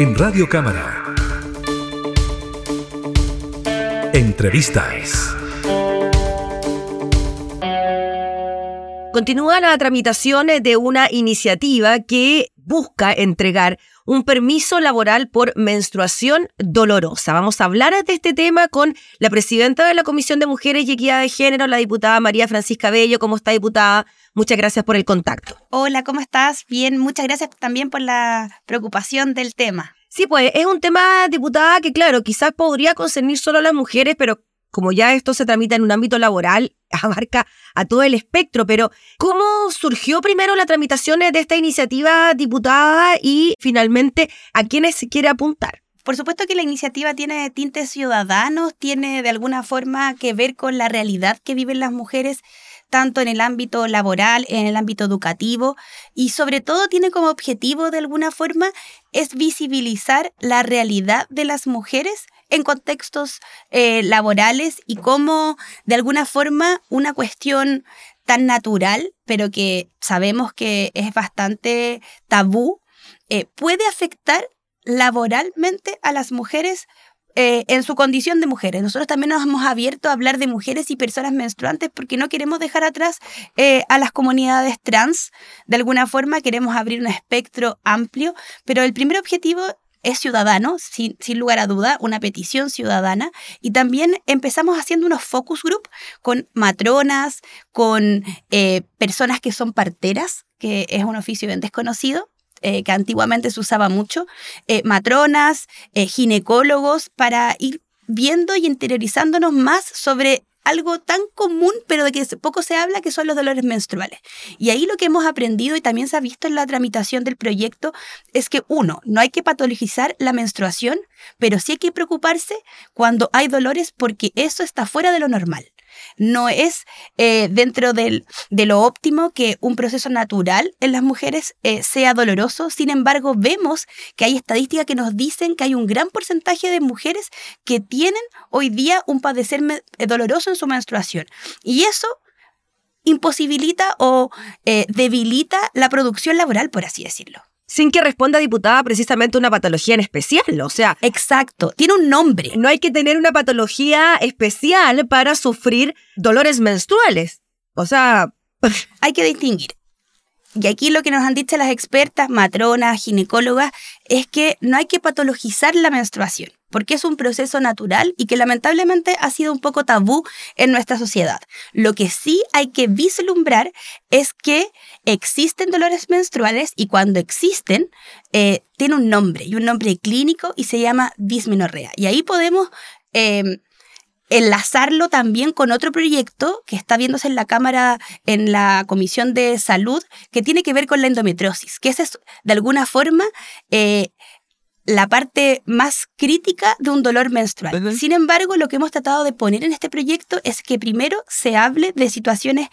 en Radio Cámara. Entrevistas. Continúa la tramitación de una iniciativa que busca entregar un permiso laboral por menstruación dolorosa. Vamos a hablar de este tema con la presidenta de la Comisión de Mujeres y Equidad de Género, la diputada María Francisca Bello. ¿Cómo está, diputada? Muchas gracias por el contacto. Hola, ¿cómo estás? Bien, muchas gracias también por la preocupación del tema. Sí, pues es un tema, diputada, que claro, quizás podría concernir solo a las mujeres, pero como ya esto se tramita en un ámbito laboral, abarca a todo el espectro, pero ¿cómo surgió primero la tramitación de esta iniciativa diputada y finalmente a quiénes se quiere apuntar? Por supuesto que la iniciativa tiene tintes ciudadanos, tiene de alguna forma que ver con la realidad que viven las mujeres tanto en el ámbito laboral, en el ámbito educativo y sobre todo tiene como objetivo de alguna forma es visibilizar la realidad de las mujeres en contextos eh, laborales y cómo de alguna forma una cuestión tan natural, pero que sabemos que es bastante tabú, eh, puede afectar laboralmente a las mujeres eh, en su condición de mujeres. Nosotros también nos hemos abierto a hablar de mujeres y personas menstruantes porque no queremos dejar atrás a las comunidades trans. De alguna forma queremos abrir un espectro amplio, pero el primer objetivo es ciudadano, sin, lugar a duda, una petición ciudadana. Y también empezamos haciendo unos focus group con matronas, con eh, personas que son parteras, que es un oficio bien desconocido. Eh, que antiguamente se usaba mucho, eh, matronas, ginecólogos, para ir viendo y interiorizándonos más sobre algo tan común, pero de que poco se habla, que son los dolores menstruales. Y ahí lo que hemos aprendido y también se ha visto en la tramitación del proyecto es que, uno, no hay que patologizar la menstruación, pero sí hay que preocuparse cuando hay dolores porque eso está fuera de lo normal. No es eh, dentro de lo óptimo que un proceso natural en las mujeres eh, sea doloroso. Sin embargo, vemos que hay estadísticas que nos dicen que hay un gran porcentaje de mujeres que tienen hoy día un padecer eh, doloroso en su menstruación. Y eso imposibilita o debilita la producción laboral, por así decirlo sin que responda diputada precisamente una patología en especial, o sea... Exacto, tiene un nombre. No hay que tener una patología especial para sufrir dolores menstruales. O sea... hay que distinguir. Y aquí lo que nos han dicho las expertas, matronas, ginecólogas, es que no hay que patologizar la menstruación porque es un proceso natural y que lamentablemente ha sido un poco tabú en nuestra sociedad. Lo que sí hay que vislumbrar es que existen dolores menstruales y cuando existen, eh, tiene un nombre y un nombre clínico y se llama dismenorrea. Y ahí podemos... Em, enlazarlo también con otro proyecto que está viéndose en la Cámara, en la Comisión de Salud, que tiene que ver con la endometriosis, que es de alguna forma eh, la parte más crítica de un dolor menstrual. Sin embargo, lo que hemos tratado de poner en este proyecto es que primero se hable de situaciones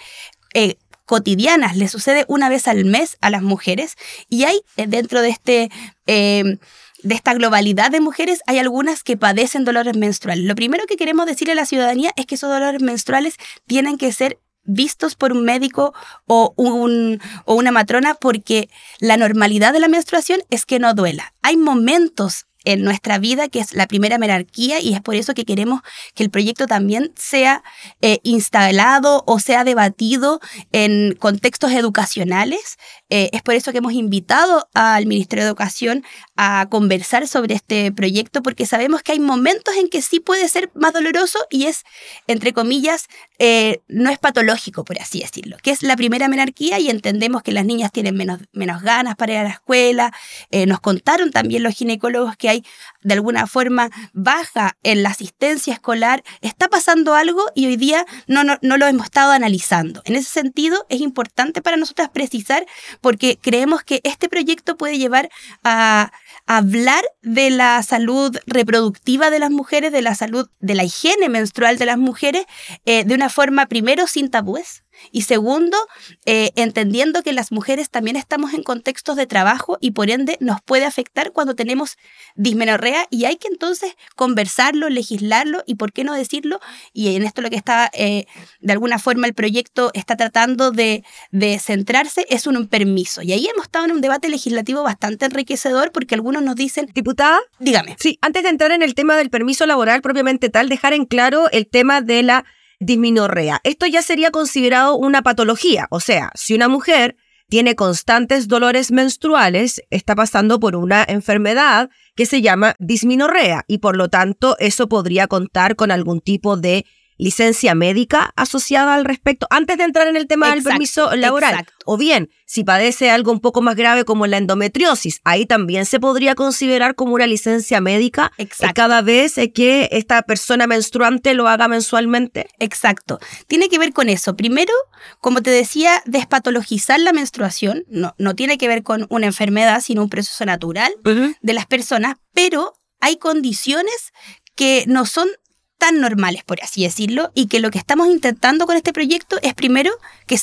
eh, cotidianas, le sucede una vez al mes a las mujeres y hay eh, dentro de este... Eh, de esta globalidad de mujeres, hay algunas que padecen dolores menstruales. Lo primero que queremos decirle a la ciudadanía es que esos dolores menstruales tienen que ser vistos por un médico o, un, o una matrona porque la normalidad de la menstruación es que no duela. Hay momentos en nuestra vida, que es la primera jerarquía, y es por eso que queremos que el proyecto también sea eh, instalado o sea debatido en contextos educacionales. Eh, es por eso que hemos invitado al Ministerio de Educación a conversar sobre este proyecto, porque sabemos que hay momentos en que sí puede ser más doloroso y es, entre comillas, eh, no es patológico, por así decirlo, que es la primera menarquía y entendemos que las niñas tienen menos, menos ganas para ir a la escuela. nos contaron también los ginecólogos que hay de alguna forma baja en la asistencia escolar, está pasando algo y hoy día no, no, no lo hemos estado analizando. En ese sentido, es importante para nosotras precisar porque creemos que este proyecto puede llevar a hablar de la salud reproductiva de las mujeres, de la salud, de la higiene menstrual de las mujeres, eh, de una forma primero sin tabúes, y segundo, eh, entendiendo que las mujeres también estamos en contextos de trabajo y por ende nos puede afectar cuando tenemos dismenorrea y hay que entonces conversarlo, legislarlo y por qué no decirlo. Y en esto lo que está, eh, de alguna forma, el proyecto está tratando de, de centrarse es un, un permiso. Y ahí hemos estado en un debate legislativo bastante enriquecedor porque algunos nos dicen... Diputada. Dígame. Sí, antes de entrar en el tema del permiso laboral propiamente tal, dejar en claro el tema de la disminorrea. Esto ya sería considerado una patología, o sea, si una mujer tiene constantes dolores menstruales, está pasando por una enfermedad que se llama disminorrea y por lo tanto eso podría contar con algún tipo de licencia médica asociada al respecto antes de entrar en el tema del permiso laboral. O bien, si padece algo un poco más grave como la endometriosis, ahí también se podría considerar como una licencia médica cada vez que esta persona menstruante lo haga mensualmente. Exacto. Tiene que ver con eso. Primero, como te decía, despatologizar la menstruación no, no tiene que ver con una enfermedad, sino un proceso natural de las personas, pero hay condiciones que no son tan normales, por así decirlo, y que lo que estamos intentando con este proyecto es primero que,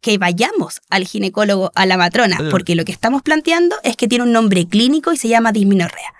que, vayamos al ginecólogo, a la matrona, porque lo que estamos planteando es que tiene un nombre clínico y se llama disminorrea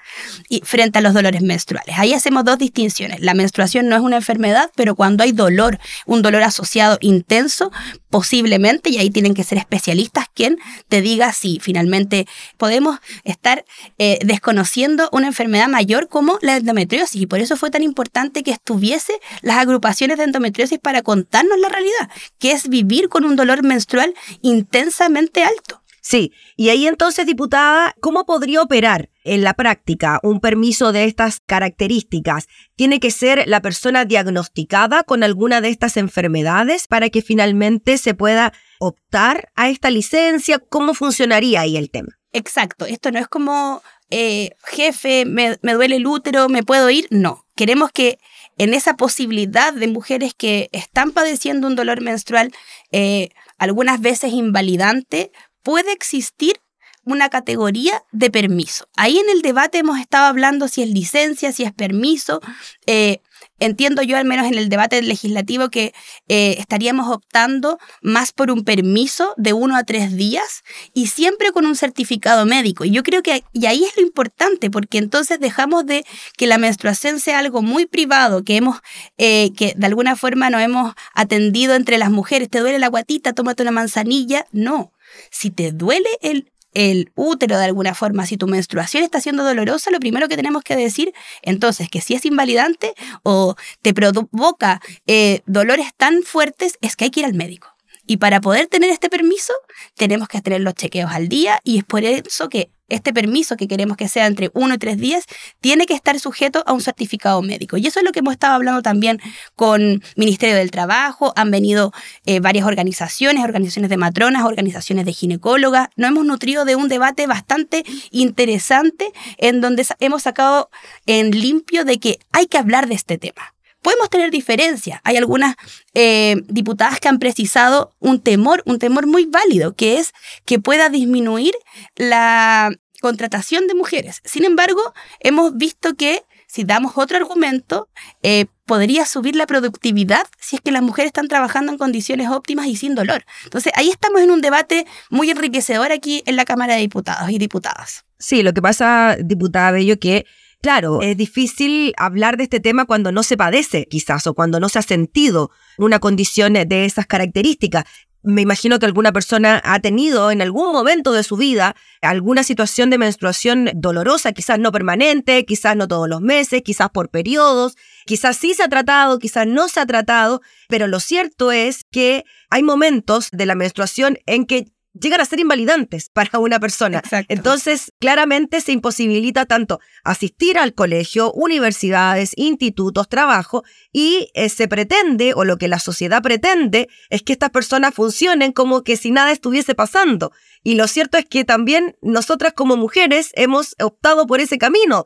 y frente a los dolores menstruales. Ahí hacemos dos distinciones. La menstruación no es una enfermedad, pero cuando hay dolor, un dolor asociado intenso, posiblemente, y ahí tienen que ser especialistas quien te diga si finalmente podemos estar eh, desconociendo una enfermedad mayor como la endometriosis. Y por eso fue tan importante que estuviese las agrupaciones de endometriosis para contarnos la realidad, que es vivir con un dolor menstrual intensamente alto. Sí, y ahí entonces, diputada, ¿cómo podría operar en la práctica un permiso de estas características? ¿Tiene que ser la persona diagnosticada con alguna de estas enfermedades para que finalmente se pueda optar a esta licencia? ¿Cómo funcionaría ahí el tema? Exacto, esto no es como, eh, jefe, me, duele el útero, ¿me puedo ir? No, queremos que en esa posibilidad de mujeres que están padeciendo un dolor menstrual, eh, algunas veces invalidante, puede existir una categoría de permiso. Ahí en el debate hemos estado hablando si es licencia, si es permiso. Eh, entiendo yo, al menos en el debate legislativo, que eh, estaríamos optando más por un permiso de uno a tres días y siempre con un certificado médico. Y yo creo que y ahí es lo importante, porque entonces dejamos de que la menstruación sea algo muy privado, que hemos, eh, que de alguna forma no hemos atendido entre las mujeres. ¿Te duele la guatita? Tómate una manzanilla. No si te duele el, el útero de alguna forma, si tu menstruación está siendo dolorosa, lo primero que tenemos que decir entonces que si es invalidante o te provoca eh, dolores tan fuertes, es que hay que ir al médico. Y para poder tener este permiso, tenemos que tener los chequeos al día y es por eso que este permiso, que queremos que sea entre uno y tres días, tiene que estar sujeto a un certificado médico. Y eso es lo que hemos estado hablando también con Ministerio del Trabajo, han venido eh, varias organizaciones, organizaciones de matronas, organizaciones de ginecólogas. Nos hemos nutrido de un debate bastante interesante en donde hemos sacado en limpio de que hay que hablar de este tema. Podemos tener diferencias. Hay algunas eh, diputadas que han precisado un temor, un temor muy válido, que es que pueda disminuir la contratación de mujeres. Sin embargo, hemos visto que si damos otro argumento, eh, podría subir la productividad si es que las mujeres están trabajando en condiciones óptimas y sin dolor. Entonces, ahí estamos en un debate muy enriquecedor aquí en la Cámara de Diputados y Diputadas. Sí, lo que pasa, diputada Bello, que Claro, es difícil hablar de este tema cuando no se padece, quizás, o cuando no se ha sentido una condición de esas características. Me imagino que alguna persona ha tenido en algún momento de su vida alguna situación de menstruación dolorosa, quizás no permanente, quizás no todos los meses, quizás por periodos, quizás sí se ha tratado, quizás no se ha tratado, pero lo cierto es que hay momentos de la menstruación en que llegan a ser invalidantes para una persona. Entonces, claramente se imposibilita tanto asistir al colegio, universidades, institutos, trabajo, y eh, se pretende, o lo que la sociedad pretende, es que estas personas funcionen como que si nada estuviese pasando. Y lo cierto es que también nosotras como mujeres hemos optado por ese camino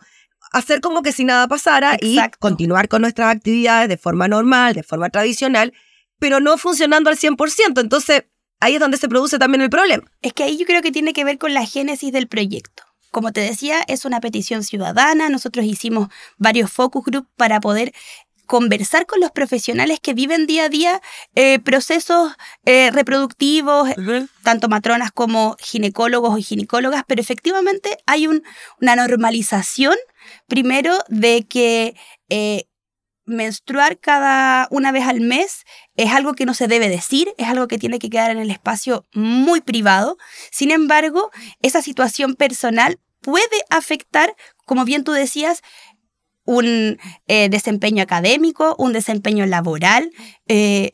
hacer como que si nada pasara y continuar con nuestras actividades de forma normal, de forma tradicional, pero no funcionando al 100%. Entonces, ahí es donde se produce también el problema. Es que ahí yo creo que tiene que ver con la génesis del proyecto. Como te decía, es una petición ciudadana. Nosotros hicimos varios focus group para poder conversar con los profesionales que viven día a día eh, procesos eh, reproductivos, tanto matronas como ginecólogos y ginecólogas, pero efectivamente hay una normalización, primero, de que eh, menstruar cada una vez al mes es algo que no se debe decir, es algo que tiene que quedar en el espacio muy privado. Sin embargo, esa situación personal puede afectar, como bien tú decías, un eh, desempeño académico, un desempeño laboral, eh,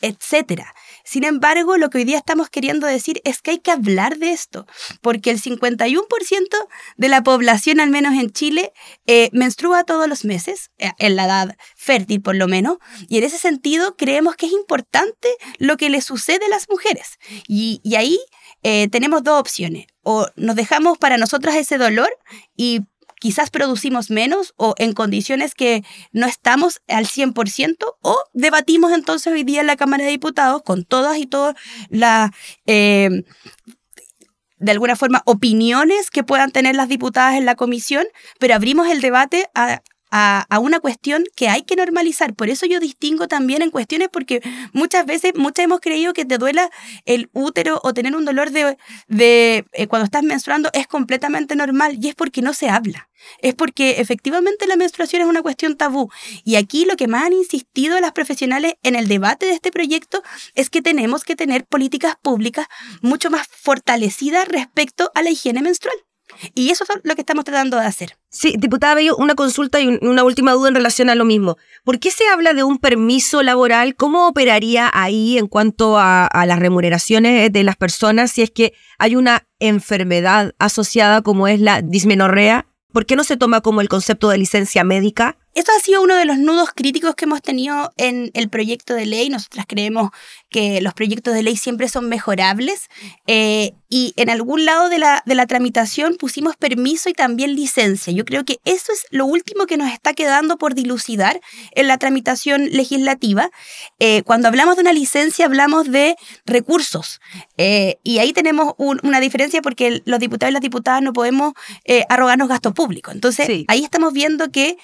etcétera. Sin embargo, lo que hoy día estamos queriendo decir es que hay que hablar de esto, porque el 51% de la población, al menos en Chile, eh, menstrua todos los meses, eh, en la edad fértil por lo menos, y en ese sentido creemos que es importante lo que le sucede a las mujeres. Y, ahí eh, tenemos dos opciones, o nos dejamos para nosotras ese dolor y quizás producimos menos o en condiciones que no estamos al 100% o debatimos entonces hoy día en la Cámara de Diputados con todas y todas las... Eh, de alguna forma, opiniones que puedan tener las diputadas en la comisión, pero abrimos el debate a, a, una cuestión que hay que normalizar. Por eso yo distingo también en cuestiones porque muchas veces, muchas hemos creído que te duela el útero o tener un dolor de, de eh, cuando estás menstruando es completamente normal y es porque no se habla. Es porque efectivamente la menstruación es una cuestión tabú. Y aquí lo que más han insistido las profesionales en el debate de este proyecto es que tenemos que tener políticas públicas mucho más fortalecidas respecto a la higiene menstrual. Y eso es lo que estamos tratando de hacer. Sí, diputada Bello, una consulta y una última duda en relación a lo mismo. ¿Por qué se habla de un permiso laboral? ¿Cómo operaría ahí en cuanto a, a las remuneraciones de las personas si es que hay una enfermedad asociada como es la dismenorrea? ¿Por qué no se toma como el concepto de licencia médica? Esto ha sido uno de los nudos críticos que hemos tenido en el proyecto de ley. Nosotras creemos que los proyectos de ley siempre son mejorables eh, y en algún lado de la, de la tramitación pusimos permiso y también licencia. Yo creo que eso es lo último que nos está quedando por dilucidar en la tramitación legislativa. Eh, cuando hablamos de una licencia hablamos de recursos eh, y ahí tenemos una diferencia porque los diputados y las diputadas no podemos arrogarnos gasto público. Entonces ahí estamos viendo que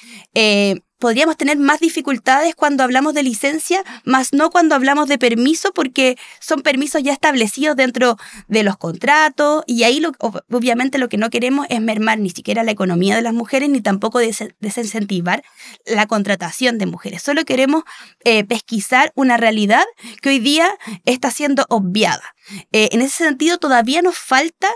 podríamos tener más dificultades cuando hablamos de licencia, más no cuando hablamos de permiso, porque son permisos ya establecidos dentro de los contratos y ahí obviamente lo que no queremos es mermar ni siquiera la economía de las mujeres ni tampoco desincentivar la contratación de mujeres. Solo queremos eh, pesquisar una realidad que hoy día está siendo obviada. Eh, en ese sentido, todavía nos falta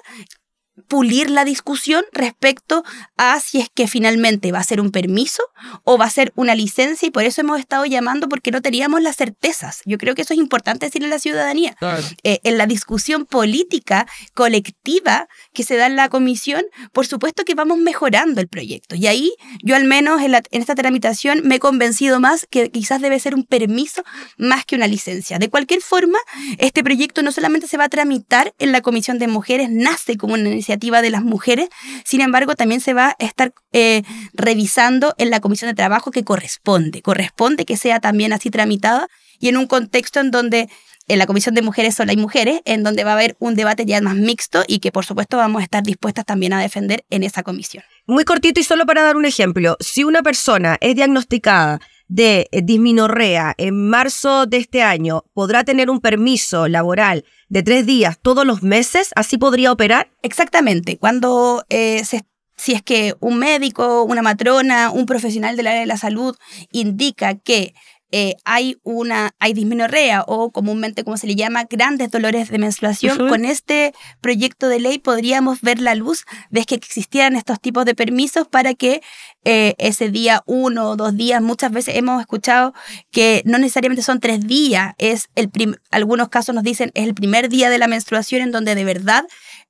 pulir la discusión respecto a si es que finalmente va a ser un permiso o va a ser una licencia y por eso hemos estado llamando porque no teníamos las certezas. Yo creo que eso es importante decirle a la ciudadanía. Eh, en la discusión política colectiva que se da en la comisión, por supuesto que vamos mejorando el proyecto y ahí yo al menos en, en esta tramitación me he convencido más que quizás debe ser un permiso más que una licencia. De cualquier forma, este proyecto no solamente se va a tramitar en la Comisión de Mujeres, nace como una iniciativa de las mujeres, sin embargo también se va a estar eh, revisando en la comisión de trabajo que corresponde, corresponde que sea también así tramitada y en un contexto en donde en la Comisión de Mujeres solo hay mujeres, en donde va a haber un debate ya más mixto y que por supuesto vamos a estar dispuestas también a defender en esa comisión. Muy cortito y solo para dar un ejemplo, si una persona es diagnosticada de disminorrea en marzo de este año podrá tener un permiso laboral de tres días todos los meses, ¿así podría operar? Exactamente. Cuando eh, si es que un médico, una matrona, un profesional del área de la salud indica que eh, hay una hay dismenorrea o comúnmente como se le llama grandes dolores de menstruación, con este proyecto de ley podríamos ver la luz de que existieran estos tipos de permisos para que eh, ese día uno o dos días, muchas veces hemos escuchado que no necesariamente son tres días, es el algunos casos nos dicen es el primer día de la menstruación en donde de verdad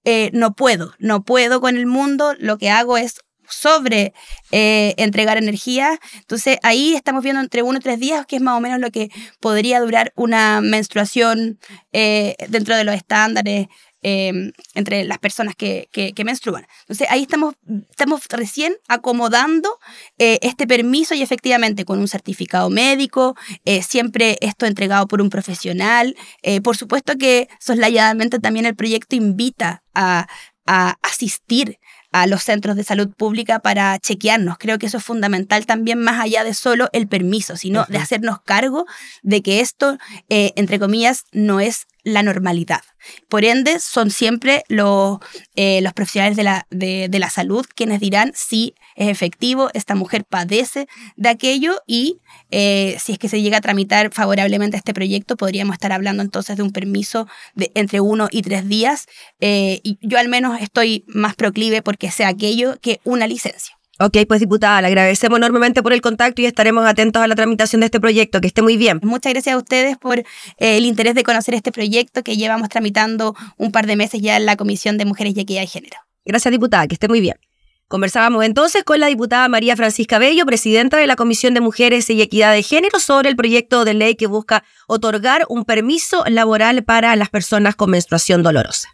eh, no puedo, no puedo con el mundo, lo que hago es sobre eh, entregar energía. Entonces ahí estamos viendo entre uno y tres días, que es más o menos lo que podría durar una menstruación eh, dentro de los estándares em, entre las personas que, que, menstruan. Entonces ahí estamos, estamos recién acomodando eh, este permiso y efectivamente con un certificado médico, siempre esto entregado por un profesional. por supuesto que soslayadamente también el proyecto invita a, a asistir a los centros de salud pública para chequearnos. Creo que eso es fundamental también más allá de solo el permiso, sino de hacernos cargo de que esto, eh, entre comillas, no es la normalidad. Por ende, son siempre los, eh, los profesionales de la, de, de la salud quienes dirán si es efectivo, esta mujer padece de aquello y eh, si es que se llega a tramitar favorablemente este proyecto, podríamos estar hablando entonces de un permiso de entre uno y tres días. Eh, y yo al menos estoy más proclive porque sea aquello que una licencia. Ok, pues diputada, le agradecemos enormemente por el contacto y estaremos atentos a la tramitación de este proyecto. Que esté muy bien. Muchas gracias a ustedes por eh, el interés de conocer este proyecto que llevamos tramitando un par de meses ya en la Comisión de Mujeres y Equidad de Género. Gracias, diputada, que esté muy bien. Conversábamos entonces con la diputada María Francisca Bello, presidenta de la Comisión de Mujeres y Equidad de Género, sobre el proyecto de ley que busca otorgar un permiso laboral para las personas con menstruación dolorosa.